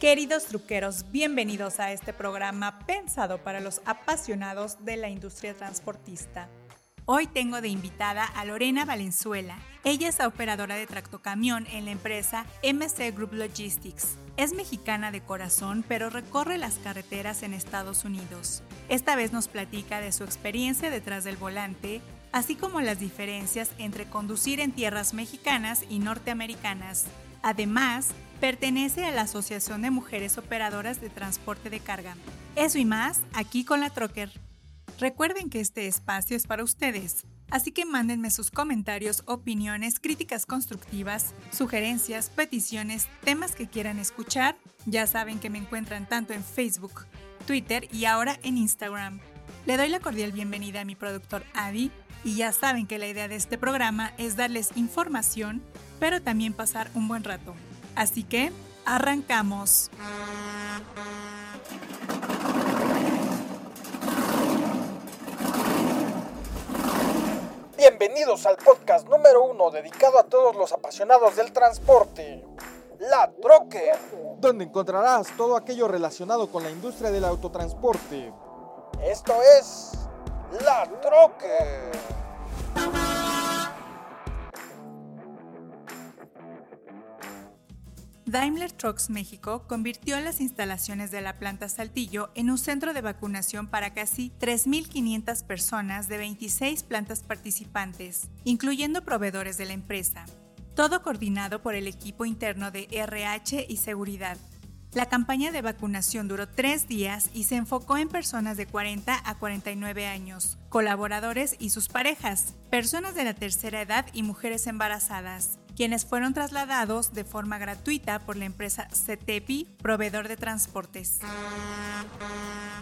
Queridos truqueros, bienvenidos a este programa pensado para los apasionados de la industria transportista. Hoy tengo de invitada a Lorena Valenzuela. Ella es operadora de tractocamión en la empresa MC Group Logistics. Es mexicana de corazón, pero recorre las carreteras en Estados Unidos. Esta vez nos platica de su experiencia detrás del volante, así como las diferencias entre conducir en tierras mexicanas y norteamericanas. Además, pertenece a la Asociación de Mujeres Operadoras de Transporte de Carga. Eso y más aquí con la Trocker. Recuerden que este espacio es para ustedes, así que mándenme sus comentarios, opiniones, críticas constructivas, sugerencias, peticiones, temas que quieran escuchar. Ya saben que me encuentran tanto en Facebook, Twitter y ahora en Instagram. Le doy la cordial bienvenida a mi productor Adi y ya saben que la idea de este programa es darles información, pero también pasar un buen rato. Así que, arrancamos. Bienvenidos al podcast número uno dedicado a todos los apasionados del transporte, La Trocker, donde encontrarás todo aquello relacionado con la industria del autotransporte. Esto es La Trocker. Daimler Trucks México convirtió las instalaciones de la planta Saltillo en un centro de vacunación para casi 3.500 personas de 26 plantas participantes, incluyendo proveedores de la empresa. Todo coordinado por el equipo interno de RH y seguridad. La campaña de vacunación duró tres días y se enfocó en personas de 40 a 49 años, colaboradores y sus parejas, personas de la tercera edad y mujeres embarazadas quienes fueron trasladados de forma gratuita por la empresa CETEPI, proveedor de transportes.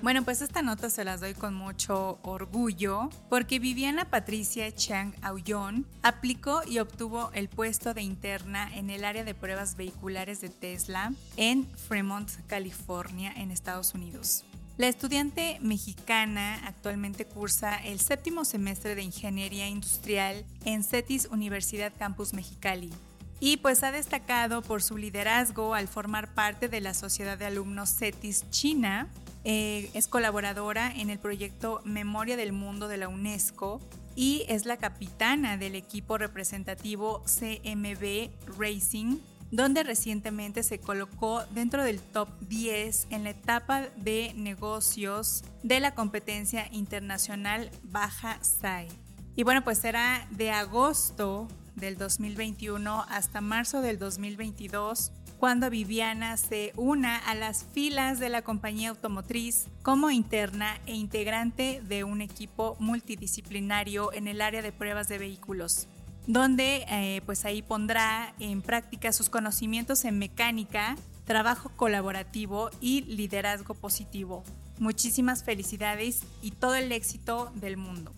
Bueno, pues esta nota se las doy con mucho orgullo porque Viviana Patricia Chang Aullón aplicó y obtuvo el puesto de interna en el área de pruebas vehiculares de Tesla en Fremont, California, en Estados Unidos. La estudiante mexicana actualmente cursa el séptimo semestre de Ingeniería Industrial en CETIS Universidad Campus Mexicali. Y pues ha destacado por su liderazgo al formar parte de la Sociedad de Alumnos CETIS China. Eh, es colaboradora en el proyecto Memoria del Mundo de la UNESCO y es la capitana del equipo representativo CMB Racing donde recientemente se colocó dentro del top 10 en la etapa de negocios de la competencia internacional Baja SAI. Y bueno, pues será de agosto del 2021 hasta marzo del 2022 cuando Viviana se una a las filas de la compañía automotriz como interna e integrante de un equipo multidisciplinario en el área de pruebas de vehículos donde eh, pues ahí pondrá en práctica sus conocimientos en mecánica, trabajo colaborativo y liderazgo positivo. Muchísimas felicidades y todo el éxito del mundo.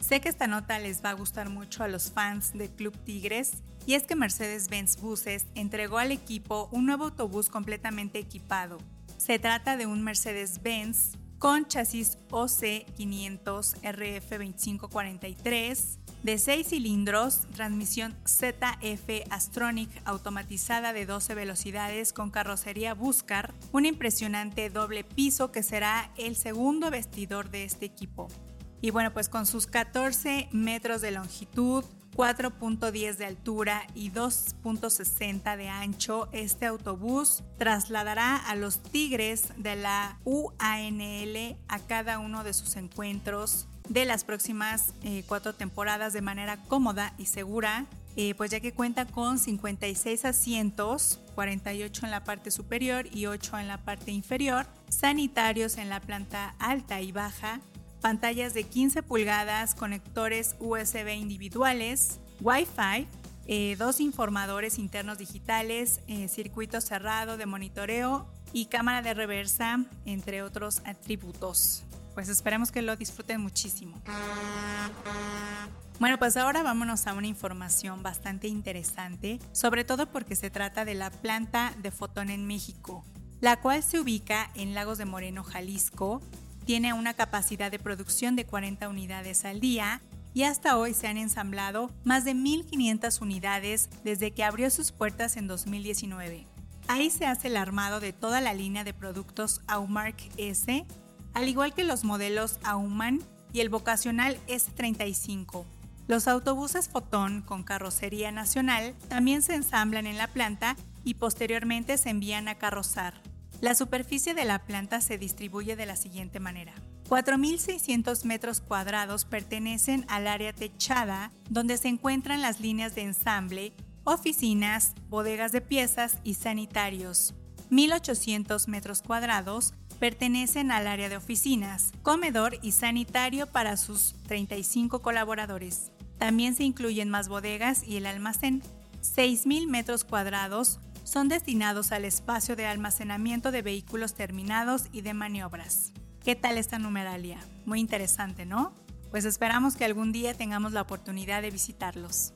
Sé que esta nota les va a gustar mucho a los fans de Club Tigres y es que Mercedes-Benz Buses entregó al equipo un nuevo autobús completamente equipado. Se trata de un Mercedes-Benz con chasis OC500 RF2543, de 6 cilindros, transmisión ZF Astronic automatizada de 12 velocidades con carrocería Buscar, un impresionante doble piso que será el segundo vestidor de este equipo. Y bueno, pues con sus 14 metros de longitud, 4.10 de altura y 2.60 de ancho, este autobús trasladará a los Tigres de la UANL a cada uno de sus encuentros de las próximas eh, cuatro temporadas de manera cómoda y segura, eh, pues ya que cuenta con 56 asientos, 48 en la parte superior y 8 en la parte inferior, sanitarios en la planta alta y baja, pantallas de 15 pulgadas, conectores USB individuales, Wi-Fi, eh, dos informadores internos digitales, circuito cerrado de monitoreo y cámara de reversa, entre otros atributos pues esperemos que lo disfruten muchísimo. Bueno, pues ahora vámonos a una información bastante interesante, sobre todo porque se trata de la planta de Fotón en México, la cual se ubica en Lagos de Moreno, Jalisco, tiene una capacidad de producción de 40 unidades al día y hasta hoy se han ensamblado más de 1.500 unidades desde que abrió sus puertas en 2019. Ahí se hace el armado de toda la línea de productos Aumark S, al igual que los modelos Auman y el vocacional S35. Los autobuses Fotón con carrocería nacional también se ensamblan en la planta y posteriormente se envían a carrozar. La superficie de la planta se distribuye de la siguiente manera. 4.600 metros cuadrados pertenecen al área techada, donde se encuentran las líneas de ensamble, oficinas, bodegas de piezas y sanitarios. 1.800 metros cuadrados pertenecen al área de oficinas, comedor y sanitario para sus 35 colaboradores. También se incluyen más bodegas y el almacén. 6.000 metros cuadrados son destinados al espacio de almacenamiento de vehículos terminados y de maniobras. ¿Qué tal esta numeralia? Muy interesante, ¿no? Pues esperamos que algún día tengamos la oportunidad de visitarlos.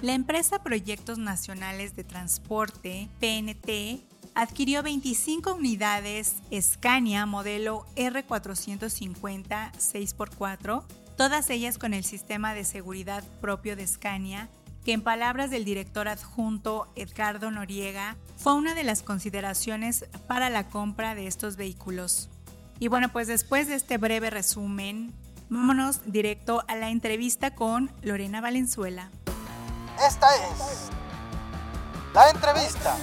La empresa Proyectos Nacionales de Transporte, PNT, adquirió 25 unidades Scania modelo R450 6x4, todas ellas con el sistema de seguridad propio de Scania que en palabras del director adjunto Edgardo Noriega fue una de las consideraciones para la compra de estos vehículos. Y bueno, pues después de este breve resumen, vámonos directo a la entrevista con Lorena Valenzuela. Esta es la entrevista.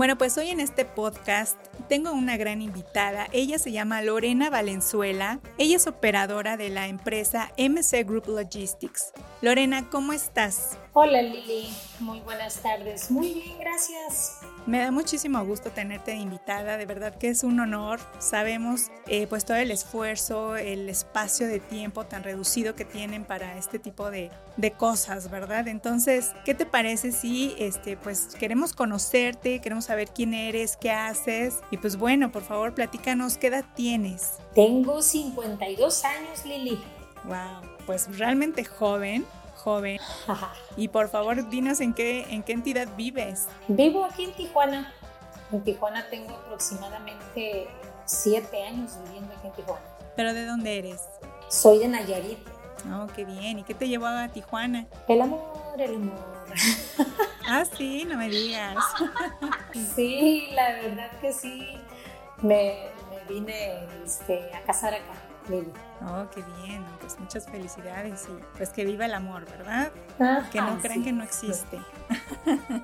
Bueno, pues hoy en este podcast tengo una gran invitada. Ella se llama Lorena Valenzuela. Ella es operadora de la empresa MC Group Logistics. Lorena, ¿cómo estás? Hola Lili, muy buenas tardes. Muy bien, gracias. Me da muchísimo gusto tenerte invitada, de verdad que es un honor. Sabemos eh, pues todo el esfuerzo, el espacio de tiempo tan reducido que tienen para este tipo de, de cosas, ¿verdad? Entonces, ¿qué te parece si este, pues queremos conocerte, queremos saber quién eres, qué haces y pues bueno, por favor, platícanos qué edad tienes. Tengo 52 años, Lili. Wow, pues realmente joven joven. y por favor, dinos en qué, en qué entidad vives. Vivo aquí en Tijuana. En Tijuana tengo aproximadamente siete años viviendo aquí en Tijuana. ¿Pero de dónde eres? Soy de Nayarit. Oh, qué bien. ¿Y qué te llevó a Tijuana? El amor, el amor. ah, sí, no me digas. sí, la verdad que sí. Me, me vine este, a casar acá. Oh, qué bien, pues muchas felicidades y pues que viva el amor, ¿verdad? que no crean que no existe.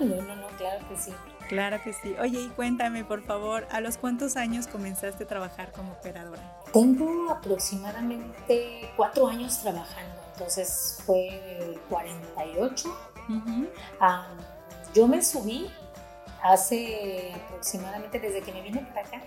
no, no, no, claro que sí. Claro que sí. Oye, y cuéntame, por favor, ¿a los cuántos años comenzaste a trabajar como operadora? Tengo aproximadamente cuatro años trabajando, entonces fue 48. yo me subí hace aproximadamente desde que me vine para acá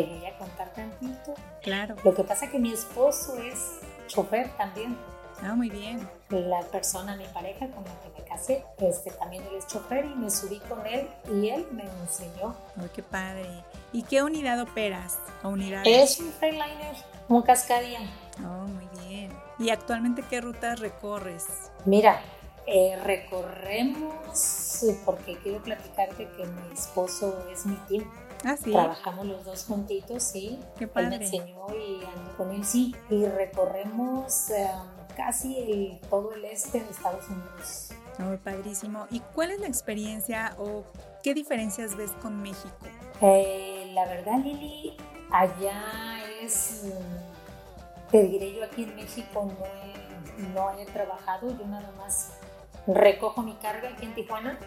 te voy a contar tantito. Claro. Lo que pasa es que mi esposo es chofer también. Ah, muy bien. La persona, mi pareja con la que me casé, este, también él es chofer y me subí con él y él me enseñó. Ay, qué padre. ¿Y qué unidad operas o? Es un Freightliner, un Cascadia. Oh, muy bien. ¿Y actualmente qué rutas recorres? Mira, eh, recorremos, porque quiero platicarte que mi esposo es mi team. Ah, sí. Trabajamos los dos juntitos, sí. Qué padre. Él me enseñó y ando con él, sí. Y recorremos em, casi todo el este de Estados Unidos. Muy padrísimo. ¿Y cuál es la experiencia o qué diferencias ves con México? Eh, la verdad, Lili, allá es, te diré yo aquí en México no he, no he trabajado, yo nada más recojo mi carga aquí en Tijuana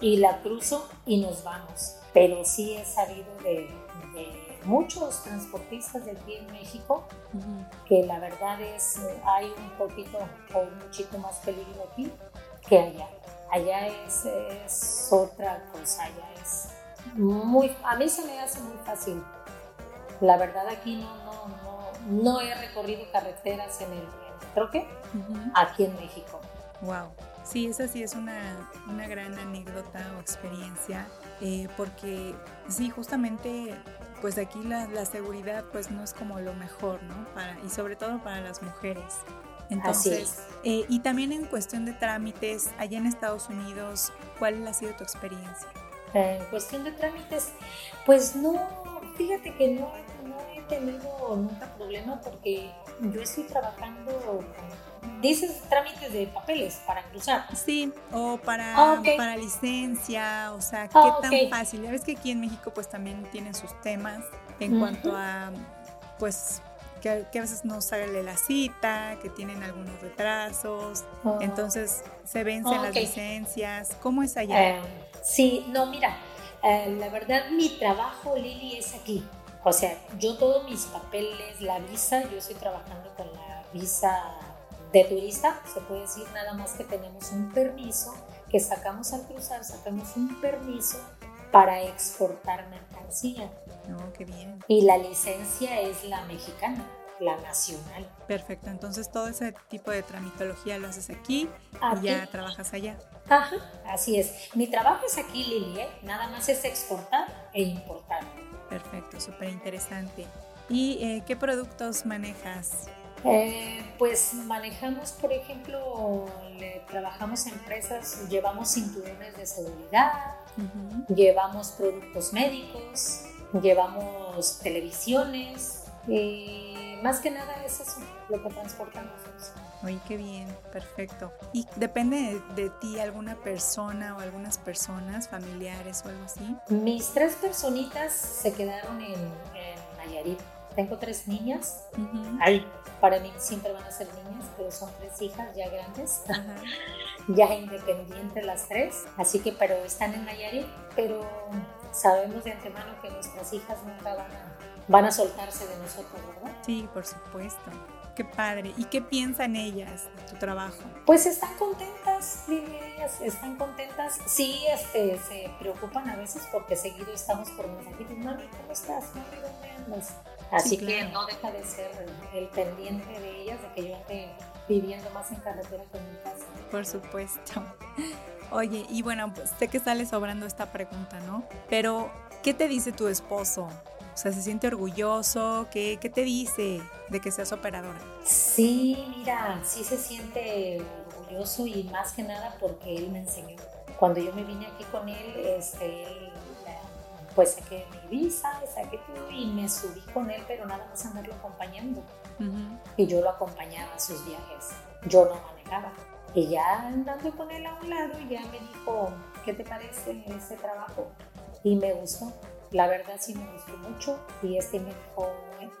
y la cruzo y nos vamos. Pero sí he sabido de, muchos transportistas de aquí en México que la verdad es, hay un poquito o un muchito más peligro aquí que allá. Allá es, es otra cosa, allá es muy, a mí se me hace muy fácil. La verdad aquí no, no, no, no he recorrido carreteras en el, troque aquí en México. Wow. Sí, esa sí es una, una gran anécdota o experiencia, eh, porque sí, justamente, pues aquí la, la, seguridad pues no es como lo mejor, ¿no? Para, y sobre todo para las mujeres. Entonces, eh, y también en cuestión de trámites, allá en Estados Unidos, ¿cuál ha sido tu experiencia? En cuestión de trámites, pues no, fíjate que no, no he tenido nunca problema porque yo estoy trabajando con dices trámites de papeles para cruzar. Sí, o para, ah, para licencia, o sea, qué ah, tan fácil. Ya ves que aquí en México pues también tienen sus temas en cuanto a pues que, a veces no sale la cita, que tienen algunos retrasos, oh. entonces se vencen las licencias. ¿Cómo es allá? Eh, sí, no, mira, eh, la verdad mi trabajo, Lili, es aquí. O sea, yo todos mis papeles, la visa, yo estoy trabajando con la visa de turista, se puede decir nada más que tenemos un permiso que sacamos al cruzar, sacamos un permiso para exportar mercancía. Oh, qué bien. Y la licencia es la mexicana, la nacional. Perfecto, entonces todo ese tipo de tramitología lo haces aquí, y ya trabajas allá. Ajá, así es. Mi trabajo es aquí, Lili, ¿eh? nada más es exportar e importar. Perfecto, súper interesante. ¿Y eh, qué productos manejas? Eh, pues manejamos, por ejemplo, trabajamos en empresas, llevamos cinturones de seguridad, llevamos productos médicos, llevamos televisiones, y más que nada es eso lo que transportamos. Oye, qué bien, perfecto. ¿Y depende de, ti alguna persona o algunas personas, familiares o algo así? Mis tres personitas se quedaron en, en Nayarit. Tengo tres niñas. para mí siempre van a ser niñas, pero son tres hijas ya grandes, ya independientes las tres. Así que, pero están en Nayarit, pero sabemos de antemano que nuestras hijas nunca van a, van a soltarse de nosotros, ¿verdad? Sí, por supuesto. Qué padre. ¿Y qué piensan ellas de tu trabajo? Pues están contentas, ellas están contentas. Sí, este, se preocupan a veces porque seguido estamos por mensajitos. Mami, ¿cómo estás? Mami, ¿dónde andas? Así que no deja de ser el pendiente de ellas, de que yo esté viviendo más en carretera que en mi casa. Por supuesto. Oye, y bueno, pues sé que sale sobrando esta pregunta, ¿no? Pero, ¿qué te dice tu esposo? O sea, ¿se siente orgulloso? ¿Qué, qué te dice de que seas operadora? Sí, mira, sí se siente orgulloso y más que nada porque él me enseñó. Cuando yo me vine aquí con él, este, él pues saqué mi visa, saqué todo y me subí con él, pero nada más andarlo acompañando. Y yo lo acompañaba a sus viajes. Yo no manejaba. Y ya andando con él a un lado, ya me dijo, ¿qué te parece ese trabajo? Y me gustó. La verdad sí me gustó mucho. Y este me dijo,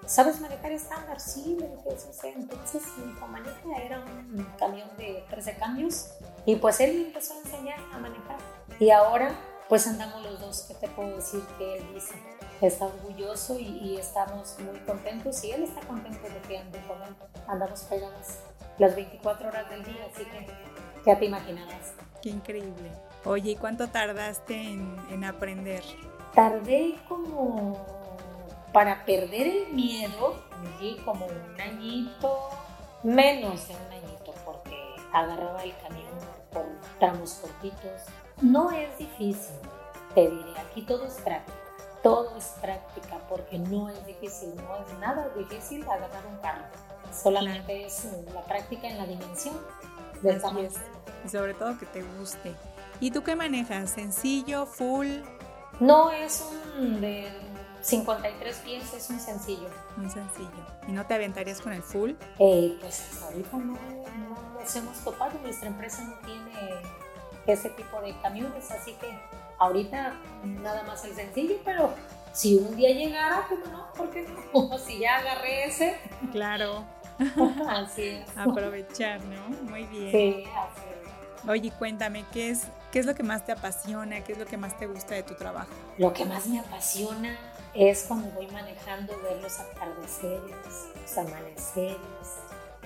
¿sabes manejar estándar? Sí, me dijo, sí, Entonces mi hijo maneja, era un camión de 13 cambios. Y pues él me empezó a enseñar a manejar. Y ahora pues andamos los dos, ¿qué te puedo decir? Que él dice, está orgulloso y, estamos muy contentos y él está contento de que ande con él. Andamos pegados las 24 horas del día, así que ya te imaginarás. Qué increíble. Oye, ¿y cuánto tardaste en, aprender? Tardé como para perder el miedo, como un añito, menos de un añito, porque agarraba el camino por tramos cortitos no es difícil, te diré, aquí todo es práctica, todo es práctica porque no es difícil, no es nada difícil agarrar un carro, solamente es la práctica en la dimensión del tamaño. Y sobre todo que te guste. ¿Y tú qué manejas? ¿Sencillo, full? No, es un de 53 pies, es un sencillo. Un sencillo. ¿Y no te aventarías con el full? Eh, pues ahorita no, no nos hemos topado, nuestra empresa no tiene ese tipo de camiones. Así que ahorita nada más el sencillo, pero si un día llegara, pues no? ¿Por qué no? si ya agarré ese. Claro. así es. Aprovechar, ¿no? Muy bien. Sí, así Oye, cuéntame, ¿qué es, ¿qué es lo que más te apasiona? ¿Qué es lo que más te gusta de tu trabajo? Lo que más me apasiona es cuando voy manejando ver los atardeceres, los amaneceres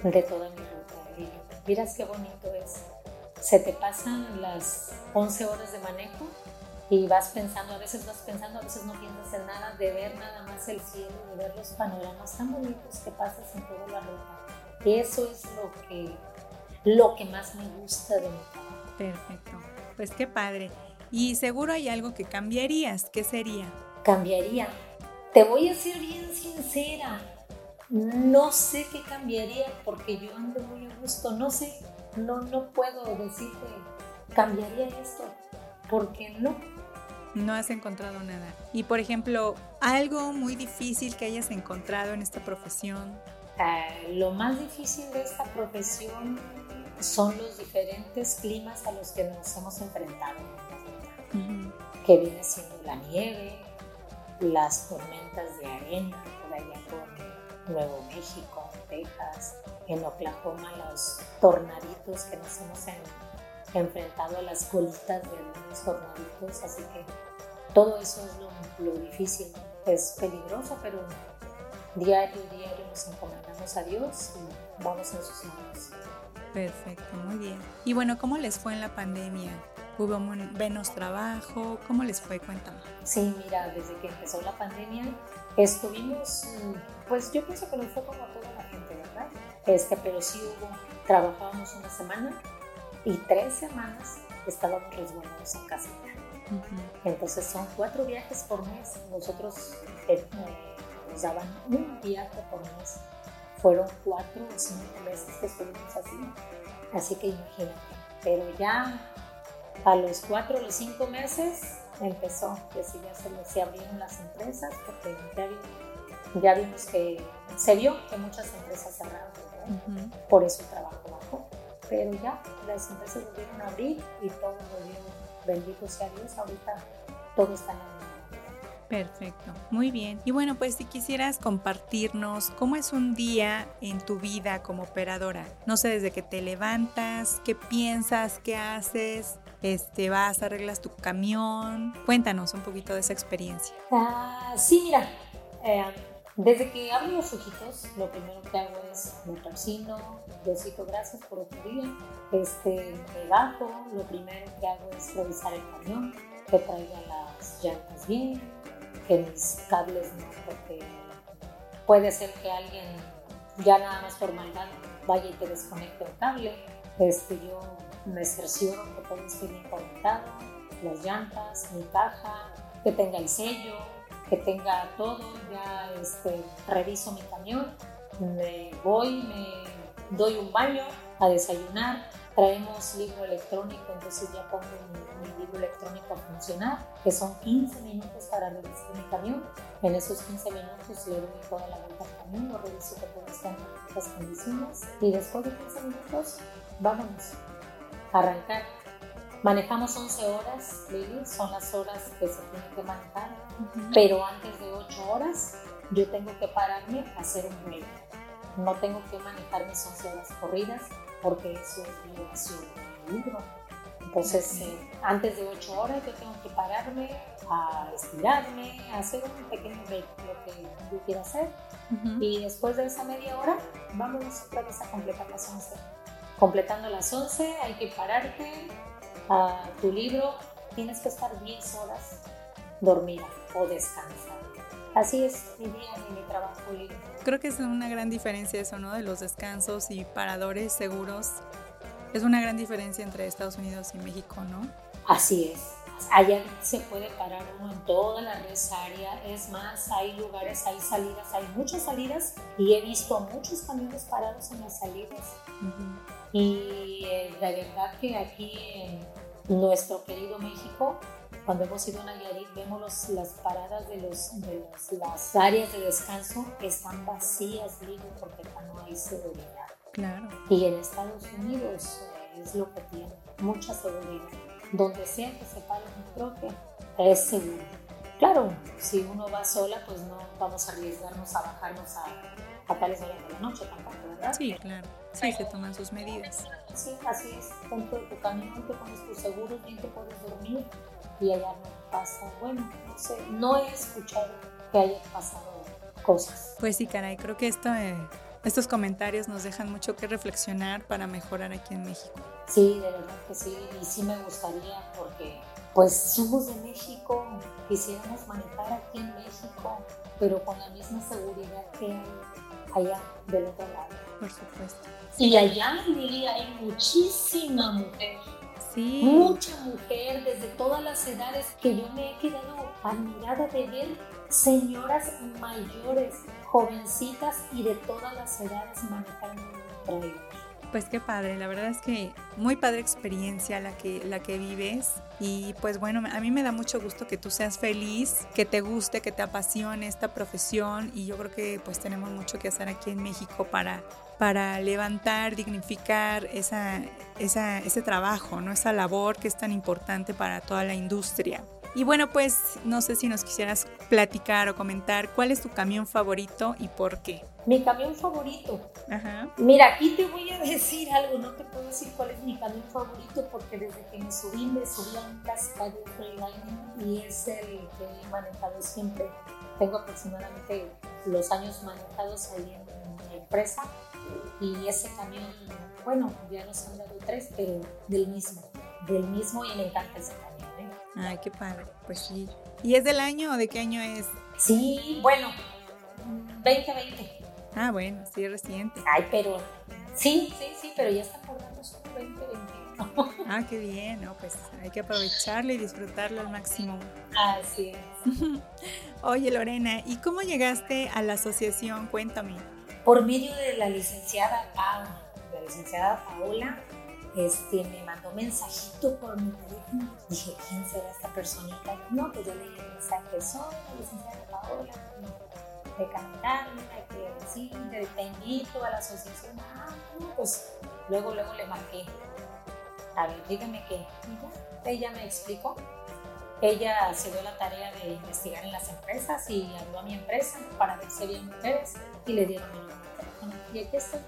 de toda mi ruta. Miras qué bonito es se te pasan las 11 horas de manejo y vas pensando, a veces vas pensando, a veces no piensas en nada, de ver nada más el cielo, de ver los panoramas tan bonitos que pasas en toda la ruta. Eso es lo que, lo que más me gusta de mi trabajo. Perfecto, pues qué padre. Y seguro hay algo que cambiarías, ¿qué sería? Cambiaría. Te voy a ser bien sincera, no sé qué cambiaría porque yo ando muy a gusto, no sé no, no puedo decirte, cambiaría esto, porque no. No has encontrado nada. Y por ejemplo, algo muy difícil que hayas encontrado en esta profesión. Eh, lo más difícil de esta profesión son los diferentes climas a los que nos hemos enfrentado, que viene siendo la nieve, las tormentas de arena, por allá por Nuevo México, Texas, en Oklahoma, los tornaditos que nos hemos enfrentado a las colitas de los tornaditos, así que todo eso es lo, lo difícil. Es peligroso, pero diario, diario nos encomendamos a Dios y vamos en sus manos. Perfecto, muy bien. Y bueno, ¿cómo les fue en la pandemia? ¿Hubo menos trabajo? ¿Cómo les fue? Cuéntame. Sí, mira, desde que empezó la pandemia estuvimos, pues yo pienso que nos fue como toda la gente, ¿verdad? Este, pero sí hubo, trabajábamos una semana y tres semanas estábamos resguardados en casa. Entonces son cuatro viajes por mes. Nosotros eh, nos daban un viaje por mes. Fueron cuatro o cinco meses que estuvimos así. Así que imagínate. Pero ya a los cuatro o los cinco meses empezó, que sí, ya se, se abrieron las empresas, porque ya, vimos que se vio que muchas empresas cerraron, por eso el trabajo bajó. Pero ya las empresas volvieron a abrir y todo volvió, bendito sea Dios, ahorita todo está en la Perfecto, muy bien. Y bueno, pues si quisieras compartirnos cómo es un día en tu vida como operadora. No sé, desde que te levantas, qué piensas, qué haces, este, vas, arreglas tu camión. Cuéntanos un poquito de esa experiencia. Ah, sí, mira, eh, desde que abro los ojitos, lo primero que hago es me persino, Diosito, gracias por otro día. Este, me bajo, lo primero que hago es revisar el camión, que traiga las llantas bien, que mis cables no, porque puede ser que alguien ya nada más por maldad vaya y te desconecte el cable. Este, yo me cercioro que todo esté bien conectado, las llantas, mi caja, que tenga el sello, que tenga todo, ya este, reviso mi camión, me voy, me doy un baño a desayunar, traemos libro electrónico, entonces ya pongo mi, libro electrónico a funcionar, que son 15 minutos para revisar mi camión. En esos 15 minutos le doy toda la vuelta al camión, lo reviso que todo está en las condiciones y después de 15 minutos, vámonos arrancar. Manejamos 11 horas, Lili, son las horas que se tienen que manejar, pero antes de 8 horas yo tengo que pararme a hacer un break. No tengo que manejar mis 11 horas corridas porque eso es violación del libro. Entonces, eh, antes de 8 horas yo tengo que pararme a estirarme, a hacer un pequeño break, lo que yo quiera hacer. Y después de esa media hora, vamos otra vez a completar las 11 completando las 11 hay que pararte a tu libro, tienes que estar 10 horas dormida o descansar. Así es mi día y mi trabajo libre. Creo que es una gran diferencia eso, ¿no? De los descansos y paradores seguros. Es una gran diferencia entre Estados Unidos y México, ¿no? Así es. Allá se puede parar uno en toda la área. Es más, hay lugares, hay salidas, hay muchas salidas y he visto muchos camiones parados en las salidas. Y eh, la verdad que aquí en nuestro querido México, cuando hemos ido a Nayarit, vemos las paradas de, los, de las áreas de descanso que están vacías, digo, porque no hay seguridad. Claro. Y en Estados Unidos eh, es lo que tiene, mucha seguridad. Donde sea que se pare un troque, es seguro. Claro, si uno va sola, pues no vamos a arriesgarnos a bajarnos a, a tales horas de la noche tampoco, ¿verdad? Sí, claro. Sí, se toman sus medidas. Sí, así es. Dentro de tu camión te pones tus seguros, bien te puedes dormir y allá no pasa. Bueno, no sé, no he escuchado que haya pasado cosas. Pues sí, caray, creo que esto, eh, estos comentarios nos dejan mucho que reflexionar para mejorar aquí en México. Sí, de verdad que sí, y sí me gustaría porque pues somos de México, quisiéramos manejar aquí en México, pero con la misma seguridad que hay allá del otro lado. Por supuesto. Y allá, Lili, hay muchísima mujer. Sí. Mucha mujer desde todas las edades que yo me he quedado admirada de ver señoras mayores, jovencitas y de todas las edades manejando un trailer. Pues qué padre, la verdad es que muy padre experiencia la que, la que vives y pues bueno, a mí me da mucho gusto que tú seas feliz, que te guste, que te apasione esta profesión y yo creo que pues tenemos mucho que hacer aquí en México para, para levantar, dignificar esa, esa, ese trabajo, ¿no? esa labor que es tan importante para toda la industria. Y bueno, pues no sé si nos quisieras platicar o comentar cuál es tu camión favorito y por qué. Mi camión favorito. Ajá. Mira, aquí te voy a decir algo, no te puedo decir cuál es mi camión favorito porque desde que me subí, me subí a un cascadio Freeliner y es el que he manejado siempre. Tengo aproximadamente los años manejados ahí en mi empresa y ese camión, bueno, ya nos han dado tres, pero del mismo, del mismo y me encanta ese camión. Ay, qué padre. Pues sí. ¿Y es del año o de qué año es? Sí, bueno, 2020. Ah, bueno, sí, reciente. Ay, pero sí, sí, sí, pero ya está por darnos un 2021. Ah, qué bien, ¿no? Pues hay que aprovecharlo y disfrutarlo al máximo. Así es. Oye, Lorena, ¿y cómo llegaste a la asociación? Cuéntame. Por medio de la licenciada Paula, la licenciada Paola, este, me mandó mensajito por mi teléfono. Dije, ¿quién será esta personita? No, pues yo leí el mensaje, soy la licenciada Paola de Canaria, que sí, te, invito a la asociación. Ah, pues luego, luego le marqué. A ver, dígame qué. ella me explicó. Ella se dio la tarea de investigar en las empresas y habló a mi empresa para ver si había mujeres y le dieron de teléfono. Y aquí estoy.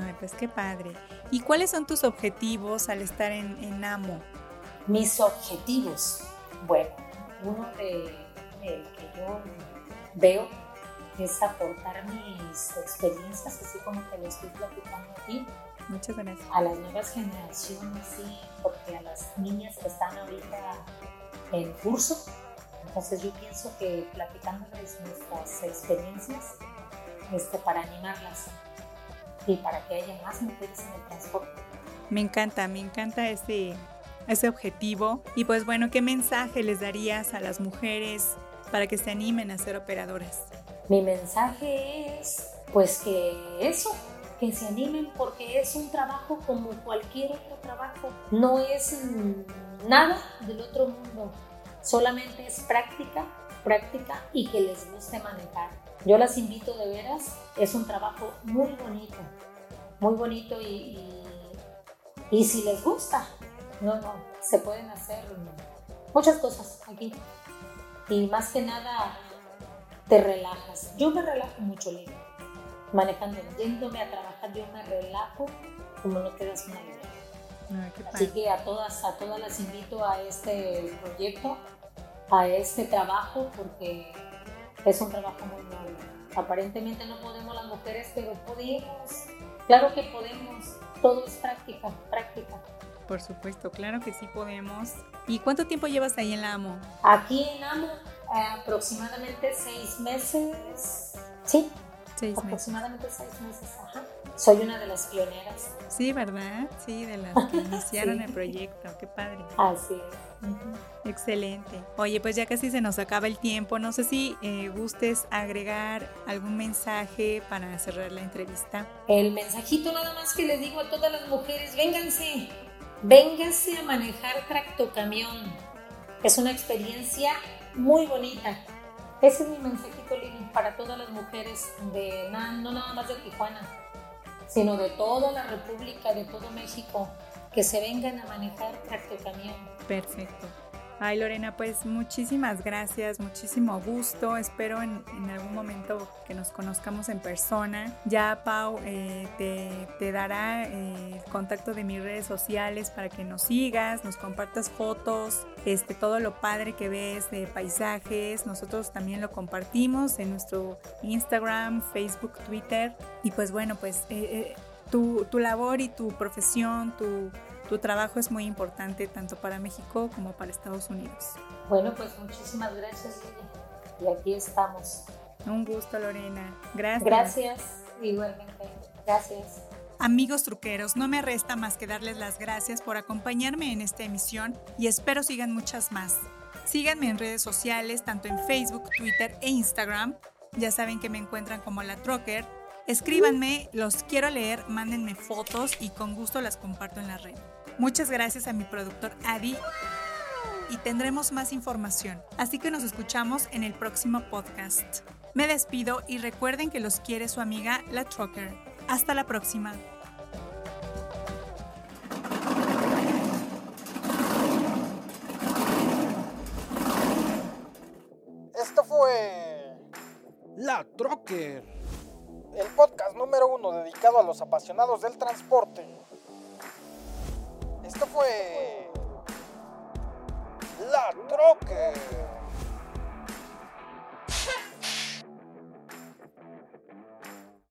Ay, pues qué padre. ¿Y cuáles son tus objetivos al estar en, en AMO? Mis objetivos. Bueno, uno de, que yo veo es aportar mis experiencias, así como te lo estoy platicando aquí. Muchas gracias. A las nuevas generaciones, sí, porque a las niñas que están ahorita en curso, entonces yo pienso que platicándoles nuestras experiencias este, para animarlas y para que haya más mujeres en el transporte. Me encanta, me encanta ese, ese objetivo. Y pues bueno, ¿qué mensaje les darías a las mujeres para que se animen a ser operadoras? Mi mensaje es pues que eso, que se animen porque es un trabajo como cualquier otro trabajo. No es nada del otro mundo, solamente es práctica, práctica y que les guste manejar. Yo las invito de veras, es un trabajo muy bonito, muy bonito y, y, si les gusta, no, no, se pueden hacer muchas cosas aquí. Y más que nada, te relajas. Yo me relajo mucho, Lili. Manejando, yéndome a trabajar, yo me relajo como no te das una idea. Así que a todas, a todas las invito a este proyecto, a este trabajo, porque es un trabajo muy noble. Aparentemente no podemos las mujeres, pero podemos. Claro que podemos. Todo es práctica, práctica. Por supuesto, claro que sí podemos. ¿Y cuánto tiempo llevas ahí en la AMO? Aquí en AMO eh, aproximadamente seis meses. Sí, seis aproximadamente seis meses. Ajá. Soy una de las pioneras. Sí, ¿verdad? Sí, de las que iniciaron el proyecto. Qué padre. Así es. Excelente. Oye, pues ya casi se nos acaba el tiempo. No sé si eh, gustes agregar algún mensaje para cerrar la entrevista. El mensajito nada más que les digo a todas las mujeres, vénganse, vénganse a manejar tractocamión. Es una experiencia muy bonita. Ese es mi mensajito, Lili, para todas las mujeres, de no nada más de Tijuana, sino de toda la República, de todo México, que se vengan a manejar tractocamión. Perfecto. Ay, Lorena, pues muchísimas gracias, muchísimo gusto. Espero en, algún momento que nos conozcamos en persona. Ya Pau eh, te, dará eh, el contacto de mis redes sociales para que nos sigas, nos compartas fotos, este, todo lo padre que ves de paisajes. Nosotros también lo compartimos en nuestro Instagram, Facebook, Twitter. Y pues bueno, pues eh, tu, tu labor y tu profesión, tu tu trabajo es muy importante tanto para México como para Estados Unidos. Bueno, pues muchísimas gracias, Y aquí estamos. Un gusto, Lorena. Gracias. Gracias, igualmente. Gracias. Amigos truqueros, no me resta más que darles las gracias por acompañarme en esta emisión y espero sigan muchas más. Síganme en redes sociales, tanto en Facebook, Twitter e Instagram. Ya saben que me encuentran como la Trucker Escríbanme, los quiero leer, mándenme fotos y con gusto las comparto en la red. Muchas gracias a mi productor Adi y tendremos más información, así que nos escuchamos en el próximo podcast. Me despido y recuerden que los quiere su amiga La Trucker. Hasta la próxima. Esto fue La Trucker, el podcast número uno dedicado a los apasionados del transporte. Esto fue La Troque.